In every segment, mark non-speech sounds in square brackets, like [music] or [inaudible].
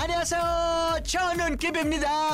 Hola, Chonon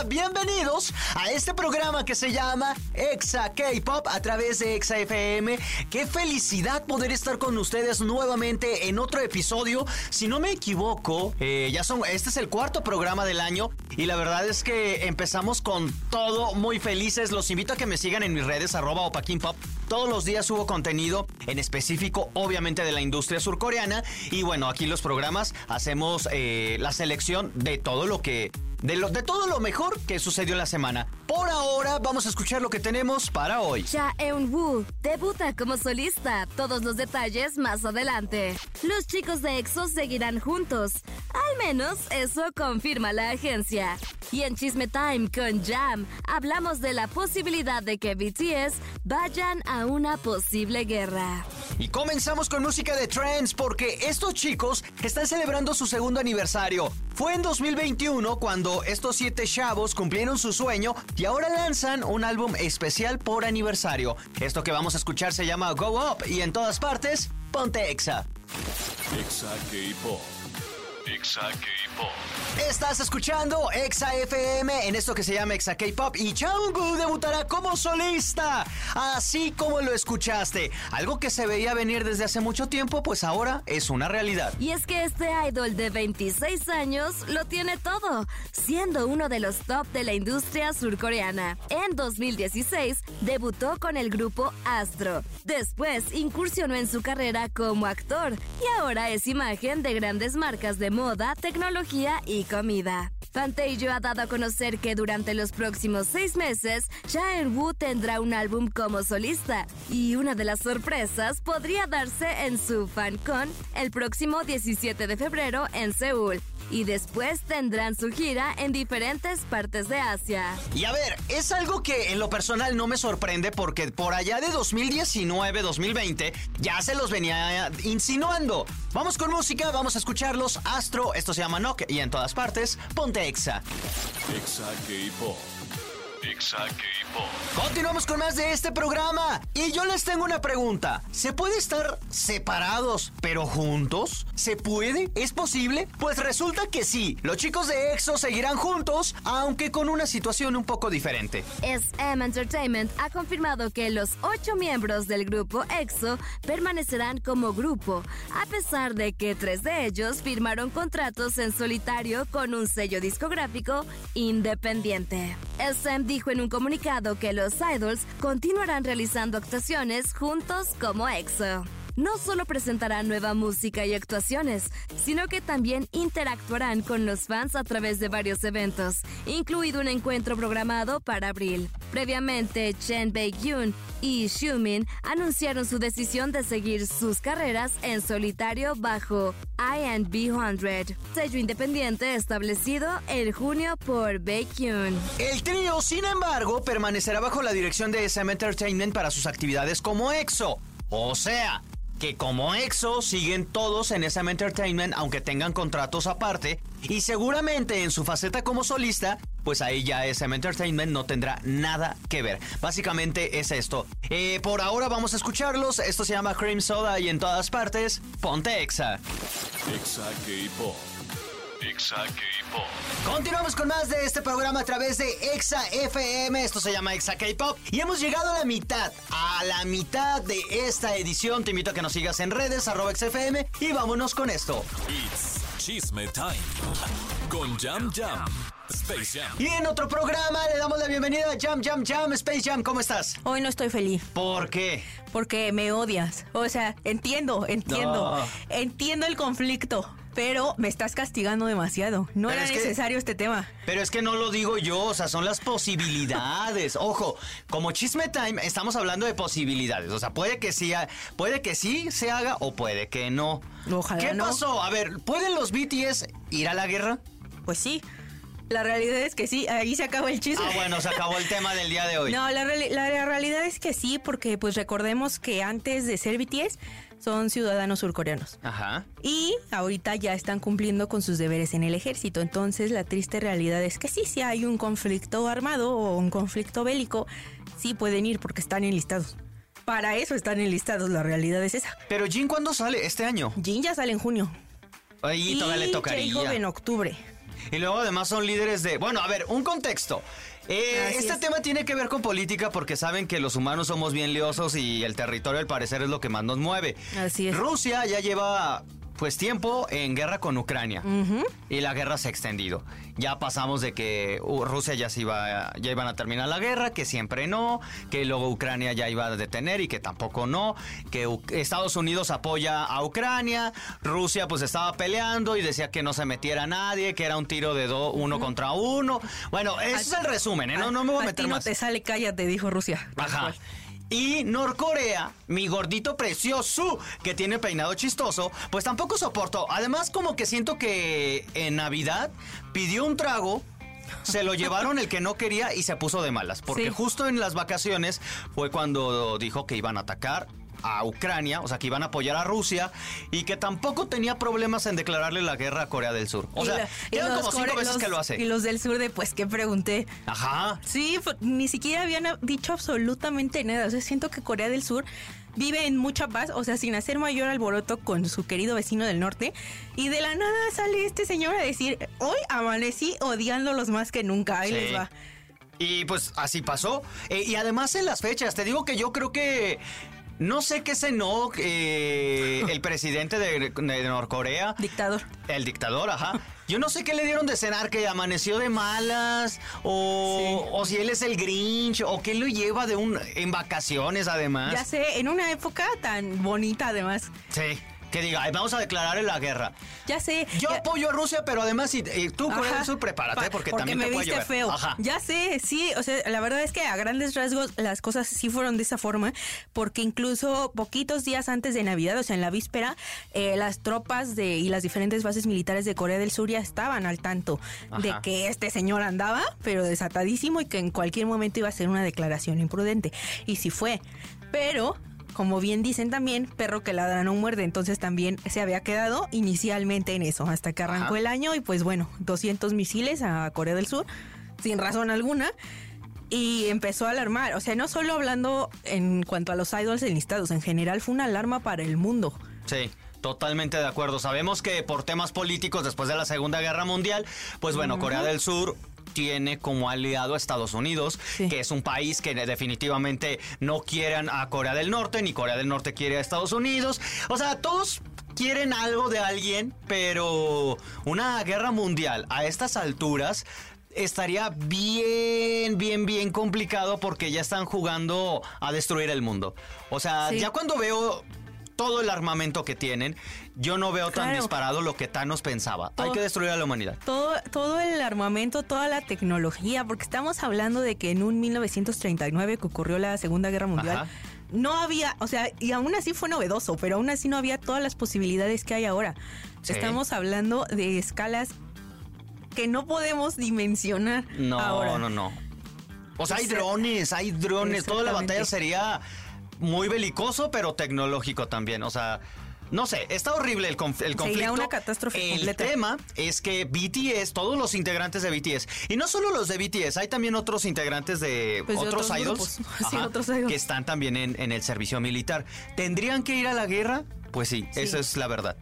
Bienvenidos a este programa que se llama Exa K-Pop a través de Exa FM. Qué felicidad poder estar con ustedes nuevamente en otro episodio. Si no me equivoco, eh, ya son, este es el cuarto programa del año y la verdad es que empezamos con todo muy felices. Los invito a que me sigan en mis redes arroba opaquinpop todos los días subo contenido en específico, obviamente, de la industria surcoreana. Y bueno, aquí los programas hacemos eh, la selección de todo lo que. De, lo, de todo lo mejor que sucedió en la semana. Por ahora, vamos a escuchar lo que tenemos para hoy. Cha Eun-woo debuta como solista. Todos los detalles más adelante. Los chicos de EXO seguirán juntos. Al menos eso confirma la agencia. Y en Chisme Time con Jam hablamos de la posibilidad de que BTS vayan a una posible guerra. Y comenzamos con música de trends porque estos chicos están celebrando su segundo aniversario. Fue en 2021 cuando estos siete chavos cumplieron su sueño y ahora lanzan un álbum especial por aniversario. Esto que vamos a escuchar se llama Go Up y en todas partes, ponte Exa. Exa K-Pop. K-Pop. Estás escuchando Exa FM en esto que se llama Exa K-Pop y Jungkook debutará como solista, así como lo escuchaste. Algo que se veía venir desde hace mucho tiempo, pues ahora es una realidad. Y es que este idol de 26 años lo tiene todo, siendo uno de los top de la industria surcoreana. En 2016 debutó con el grupo Astro. Después incursionó en su carrera como actor y ahora es imagen de grandes marcas de moda, tecnología y comida. Ha dado a conocer que durante los próximos seis meses, Cha Eun-woo tendrá un álbum como solista y una de las sorpresas podría darse en su FanCon el próximo 17 de febrero en Seúl. Y después tendrán su gira en diferentes partes de Asia. Y a ver, es algo que en lo personal no me sorprende porque por allá de 2019-2020 ya se los venía insinuando. Vamos con música, vamos a escucharlos. Astro, esto se llama Knock y en todas partes, ponte Exa. Exa K-Pop. Exa. Continuamos con más de este programa. Y yo les tengo una pregunta. ¿Se puede estar separados pero juntos? ¿Se puede? ¿Es posible? Pues resulta que sí. Los chicos de EXO seguirán juntos, aunque con una situación un poco diferente. SM Entertainment ha confirmado que los ocho miembros del grupo EXO permanecerán como grupo, a pesar de que tres de ellos firmaron contratos en solitario con un sello discográfico independiente. SM dijo en un comunicado que los idols continuarán realizando actuaciones juntos como EXO no solo presentarán nueva música y actuaciones, sino que también interactuarán con los fans a través de varios eventos, incluido un encuentro programado para abril. Previamente, Chen Baek-yoon y Xiumin anunciaron su decisión de seguir sus carreras en solitario bajo INB100, sello independiente establecido en junio por Baekhyun. El trío, sin embargo, permanecerá bajo la dirección de SM Entertainment para sus actividades como EXO. O sea, que como EXO siguen todos en SM Entertainment aunque tengan contratos aparte y seguramente en su faceta como solista pues ahí ya SM Entertainment no tendrá nada que ver. Básicamente es esto. Eh, por ahora vamos a escucharlos. Esto se llama Cream Soda y en todas partes, ponte Exa. Exa K-Pop. Exa K-Pop. Continuamos con más de este programa a través de Exa FM. Esto se llama Exa K-Pop. Y hemos llegado a la mitad, a la mitad de esta edición. Te invito a que nos sigas en redes, arroba XFM. Y vámonos con esto. It's Chisme Time. Con Jam Jam. Space Jam. Y en otro programa le damos la bienvenida a Jam Jam Jam Space Jam. ¿Cómo estás? Hoy no estoy feliz ¿Por qué? porque me odias. O sea, entiendo, entiendo. No. Entiendo el conflicto, pero me estás castigando demasiado. No Pero era es que- necesario este tema. Pero es que no lo digo yo, o sea, son las posibilidades. [laughs] Ojo, como Chisme Time estamos hablando de posibilidades. O sea, puede que sí, puede que sí se haga o puede que no. Ojalá ¿Qué no. pasó? A ver, ¿pueden los BTS ir a la guerra? Pues sí. La realidad es que sí, ahí se acaba el chisme. Ah, bueno, se acabó el tema del día de hoy. [laughs] No, la, la realidad es que sí, porque pues recordemos que antes de ser BTS son ciudadanos surcoreanos. Ajá. Y ahorita ya están cumpliendo con sus deberes en el ejército. Entonces la triste realidad es que sí, si hay un conflicto armado o un conflicto bélico, sí pueden ir porque están enlistados. Para eso están enlistados, la realidad es esa. Pero Jin, ¿cuándo sale? Este año. Jin ya sale en junio. Ahí todavía le tocaría. En octubre. Y luego además son líderes de... Bueno, a ver, un contexto. Eh, este es. tema tiene que ver con política porque saben que los humanos somos bien liosos y el territorio al parecer es lo que más nos mueve. Así es. Rusia ya lleva pues tiempo en guerra con Ucrania y la guerra se ha extendido. Ya pasamos de que uh, Rusia ya se iba, ya iban a terminar la guerra, que siempre no, que luego Ucrania ya iba a detener y que tampoco no, que U- Estados Unidos apoya a Ucrania, Rusia pues estaba peleando y decía que no se metiera nadie, que era un tiro de do- uno contra uno. Bueno, ese es el resumen, ¿eh? no, no me voy a A meter ti no más. te sale, cállate, dijo Rusia. Ajá. Y Norcorea, mi gordito precioso, que tiene peinado chistoso, pues tampoco soportó. Además, como que siento que en Navidad pidió un trago. Se lo llevaron el que no quería y se puso de malas. Porque Sí. justo en las vacaciones fue cuando dijo que iban a atacar a Ucrania, o sea, que iban a apoyar a Rusia y que tampoco tenía problemas en declararle la guerra a Corea del Sur. O Y sea, los como cinco core- veces los- que lo hace. Y los del sur de, pues, ¿qué pregunté? Ajá. Sí, ni siquiera habían dicho absolutamente nada. O sea, siento que Corea del Sur vive en mucha paz, o sea, sin hacer mayor alboroto con su querido vecino del norte. Y de la nada sale este señor a decir, hoy amanecí odiándolos más que nunca. Ahí Sí. les va. Y pues así pasó. Eh, y además en las fechas, te digo que yo creo que... No sé qué cenó eh, el presidente de, de Norcorea. Dictador. El dictador, ajá. Yo no sé qué le dieron de cenar, que amaneció de malas, o, o si él es el Grinch, o qué lo lleva de un en vacaciones además. Ya sé, en una época tan bonita además. Sí, que diga, "Ay, vamos a declararle la guerra. Ya sé. Yo ya- apoyo a Rusia, pero además, si, tú, Corea del Sur, prepárate, Pa- porque, también te me puede viste feo. Ajá. Ya sé, sí, o sea, la verdad es que a grandes rasgos las cosas sí fueron de esa forma, porque incluso poquitos días antes de Navidad, o sea, en la víspera, eh, las tropas de y las diferentes bases militares de Corea del Sur ya estaban al tanto de que este señor andaba, pero desatadísimo y que en cualquier momento iba a hacer una declaración imprudente. Y sí fue. Pero como bien dicen también, perro que ladra no muerde, entonces también se había quedado inicialmente en eso, hasta que arrancó Ajá. el año y pues bueno, 200 misiles a Corea del Sur, sin razón alguna. Y empezó a alarmar, o sea, no solo hablando en cuanto a los idols enlistados, en general fue una alarma para el mundo. Sí. Totalmente de acuerdo. Sabemos que por temas políticos después de la Segunda Guerra Mundial, pues bueno, Corea del Sur tiene como aliado a Estados Unidos, Sí. que es un país que definitivamente no quieren a Corea del Norte, ni Corea del Norte quiere a Estados Unidos. O sea, todos quieren algo de alguien, pero una guerra mundial a estas alturas estaría bien, bien, bien complicado porque ya están jugando a destruir el mundo. O sea, Sí. ya cuando veo todo el armamento que tienen, yo no veo tan disparado lo que Thanos pensaba. Hay que destruir a la humanidad. Todo, todo el armamento, toda la tecnología, porque estamos hablando de que en un 1939 que ocurrió la Segunda Guerra Mundial, Ajá. no había, o sea, y aún así fue novedoso, pero aún así no había todas las posibilidades que hay ahora. Sí. Estamos hablando de escalas que no podemos dimensionar No, ahora. no, no. O sea, hay drones, hay drones. Toda la batalla sería muy belicoso, pero tecnológico también. O sea, no sé, está horrible el, conf- el conflicto. una catástrofe El completa. tema es que BTS, todos los integrantes de BTS, y no solo los de BTS, hay también otros integrantes de Pues otros, otros idols. [laughs] Sí, otros idols. que están también en, en el servicio militar. ¿Tendrían que ir a la guerra? Pues sí, Sí. esa es la verdad.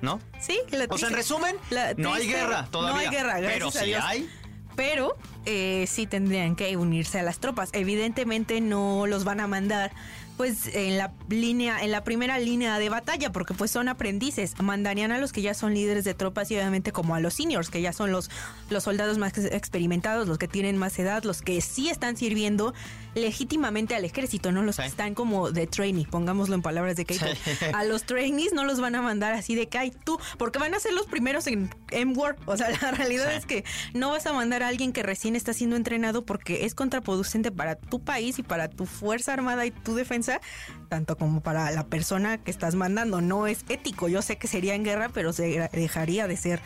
¿No? Sí, la O sea, en resumen, la no hay guerra todavía. No hay guerra, Pero a Dios. hay. Pero eh, sí tendrían que unirse a las tropas. Evidentemente no los van a mandar pues en la línea, en la primera línea de batalla, porque pues son aprendices. Mandarían a los que ya son líderes de tropas y obviamente como a los seniors, que ya son los, los soldados más experimentados, los que tienen más edad, los que sí están sirviendo legítimamente al ejército, no los Sí. que están como de trainee, pongámoslo en palabras de Keito. [laughs] A los trainees no los van a mandar así de que "Ay, tú, porque van a ser los primeros en M-War. O sea, [laughs] la realidad Sí. es que no vas a mandar a alguien que recién está siendo entrenado porque es contraproducente para tu país y para tu fuerza armada y tu defensa, tanto como para la persona que estás mandando. No es ético. Yo sé que sería en guerra, pero se dejaría de ser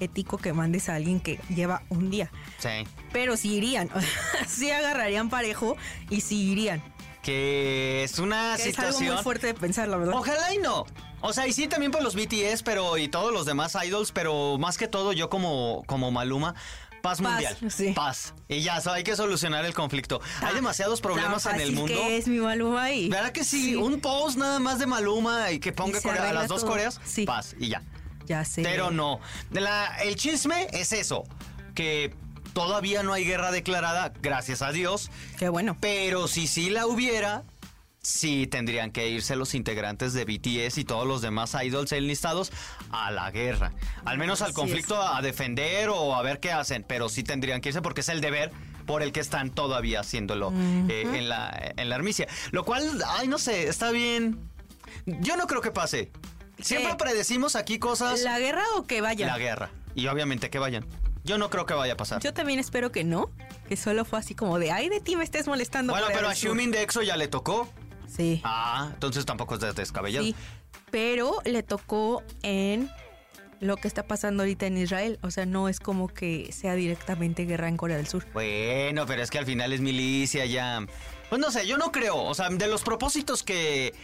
ético que mandes a alguien que lleva un día. Sí. Pero sí irían, [laughs] sí agarrarían parejo y sí irían. que es una Que es situación... algo muy fuerte de pensar, la verdad. Ojalá y no. O sea, y sí también por los BTS, pero y todos los demás idols, pero más que todo yo como, como Maluma. Paz, Paz, mundial. sí. Paz. Y ya, so, hay que solucionar el conflicto. hay demasiados problemas en el mundo. que es mi Maluma ahí. ¿Verdad que sí? Un post nada más de Maluma y que ponga Corea- a las dos todo. Coreas. Sí. Paz. Y ya. Ya sé. Pero no. La- el chisme es eso. Que todavía no hay guerra declarada, gracias a Dios. Qué bueno. Pero si sí la hubiera, sí tendrían que irse los integrantes de BTS y todos los demás idols enlistados a la guerra. Al menos al conflicto a defender o a ver qué hacen. Pero sí tendrían que irse porque es el deber por el que están todavía haciéndolo eh, en, la, en la armicia. Lo cual, ay, no sé, está bien. Yo no creo que pase. Siempre ¿Qué? predecimos aquí cosas. ¿La guerra o que vaya? La guerra. Y obviamente que vayan. Yo no creo que vaya a pasar. Yo también espero que no. Que solo fue así como de, ay, de ti me estés molestando. bueno, pero a del Sur". Xiumin de EXO ya le tocó. Sí. Ah, entonces tampoco es descabellado. Sí. Pero le tocó en lo que está pasando ahorita en Israel. O sea, no es como que sea directamente guerra en Corea del Sur. Bueno, pero es que al final es milicia ya. Pues no sé, yo no creo. O sea, de los propósitos que,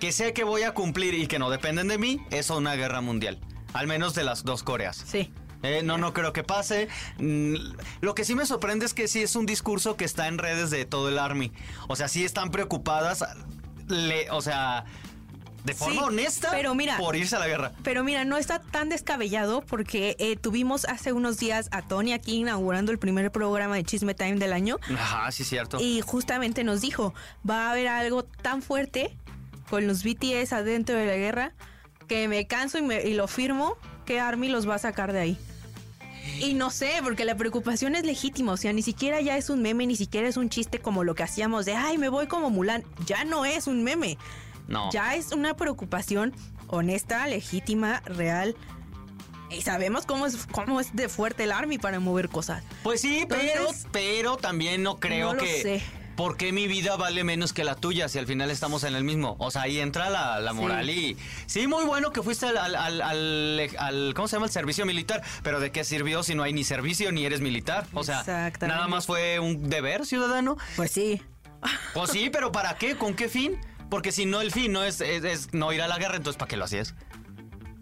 que sé que voy a cumplir y que no dependen de mí, es una guerra mundial. Al menos de las dos Coreas. Sí. Eh, no, no creo que pase. Mm, Lo que sí me sorprende es que sí es un discurso que está en redes de todo el Army. O sea, sí están preocupadas, le- o sea, de forma Sí, honesta pero mira- por irse a la guerra. Pero mira, no está tan descabellado porque eh, tuvimos hace unos días a Tony aquí inaugurando el primer programa de Chisme Time del año. Ajá, sí, cierto. Y justamente nos dijo, va a haber algo tan fuerte con los BTS adentro de la guerra que me canso y, me- y lo firmo que Army los va a sacar de ahí. Y no sé, porque la preocupación es legítima, o sea, ni siquiera ya es un meme, ni siquiera es un chiste como lo que hacíamos de, ay, me voy como Mulan, ya no es un meme, no. ya es una preocupación honesta, legítima, real. Y sabemos cómo es, cómo es de fuerte el Army para mover cosas. Pues sí, pero, Entonces, pero también no creo no lo que. sé. ¿Por qué mi vida vale menos que la tuya si al final estamos en el mismo? O sea, ahí entra la, la Sí. moral y... Sí, muy bueno que fuiste al, al, al- al- ¿Cómo se llama? El servicio militar. Pero ¿de qué sirvió si no hay ni servicio ni eres militar? O sea, nada más fue un deber ciudadano. Pues sí. Pues sí, pero ¿para qué? ¿Con qué fin? Porque si no el fin no es, es- es no ir a la guerra, entonces ¿para qué lo hacías?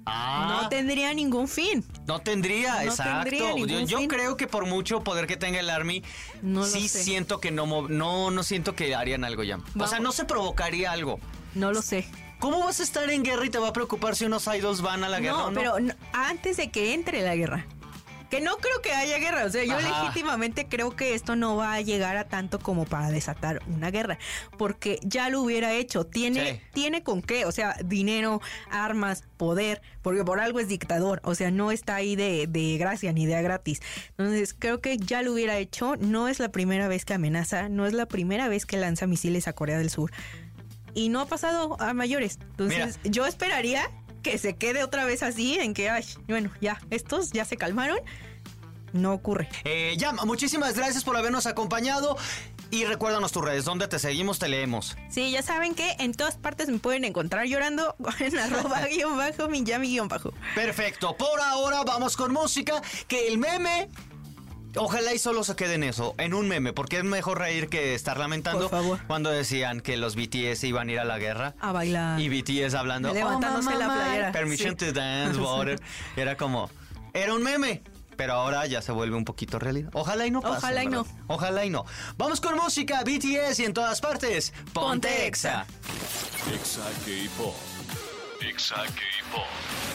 Ah, No tendría ningún fin. no tendría, No exacto. tendría yo creo que por mucho poder que tenga el Army, No sí sé. siento que no, no, no siento que harían algo ya. O sea, no se provocaría algo. No lo sé. ¿Cómo vas a estar en guerra y te va a preocupar si unos idols van a la guerra no, o no? pero no- antes de que entre la guerra. Que no creo que haya guerra. O sea, yo Ajá. legítimamente creo que esto no va a llegar a tanto como para desatar una guerra. Porque ya lo hubiera hecho. Tiene, Sí. tiene con qué. O sea, dinero, armas, poder. Porque por algo es dictador. O sea, no está ahí de, de gracia ni de a gratis. Entonces, creo que ya lo hubiera hecho. No es la primera vez que amenaza. No es la primera vez que lanza misiles a Corea del Sur. Y no ha pasado a mayores. Entonces, yo esperaría que se quede otra vez así, en que, ay, bueno, ya, estos ya se calmaron. No ocurre. Eh, ya, muchísimas gracias por habernos acompañado. Y recuérdanos tus redes, donde te seguimos, te leemos. Sí, ya saben que en todas partes me pueden encontrar llorando [laughs] en arroba [laughs] guion bajo, Minyami guion bajo. Perfecto, por ahora vamos con música, que el meme... Ojalá y solo se quede en eso, en un meme, porque es mejor reír que estar lamentando Por favor. cuando decían que los BTS iban a ir a la guerra. A bailar. Y BTS hablando. Levantándose "Oh, la mamá, playera". Permission Sí. to dance, water. [laughs] Era como. Era un meme. Pero ahora ya se vuelve un poquito realidad. Ojalá y no pase. Ojalá y ¿verdad? no. Ojalá y no. Vamos con música, BTS y en todas partes. Ponte, Ponte Exa. Exa K-Pop.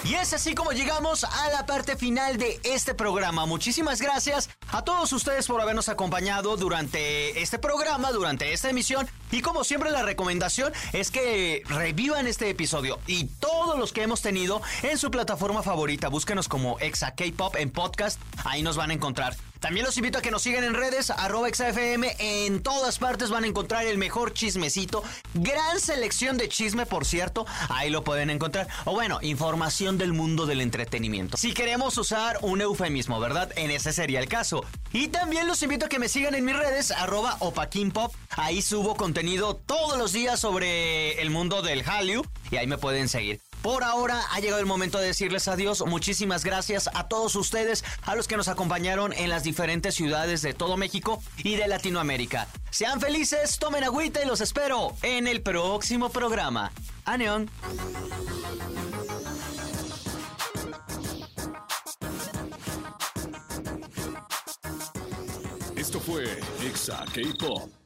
Y es así como llegamos a la parte final de este programa. Muchísimas gracias a todos ustedes por habernos acompañado durante este programa, durante esta emisión. Y como siempre la recomendación es que revivan este episodio y todos los que hemos tenido en su plataforma favorita. Búsquenos como Exa K-Pop en podcast, ahí nos van a encontrar. También los invito a que nos sigan en redes, arroba XFM. En todas partes van a encontrar el mejor chismecito. Gran selección de chisme, por cierto. Ahí lo pueden encontrar. O bueno, información del mundo del entretenimiento. Si queremos usar un eufemismo, ¿verdad? En ese sería el caso. Y también los invito a que me sigan en mis redes, arroba opaquinpop. Ahí subo contenido todos los días sobre el mundo del Hallyu. Y ahí me pueden seguir. Por ahora ha llegado el momento de decirles adiós. Muchísimas gracias a todos ustedes, a los que nos acompañaron en las diferentes ciudades de todo México y de Latinoamérica. Sean felices, tomen agüita y los espero en el próximo programa. Aneón. Esto fue Exa K-Pop.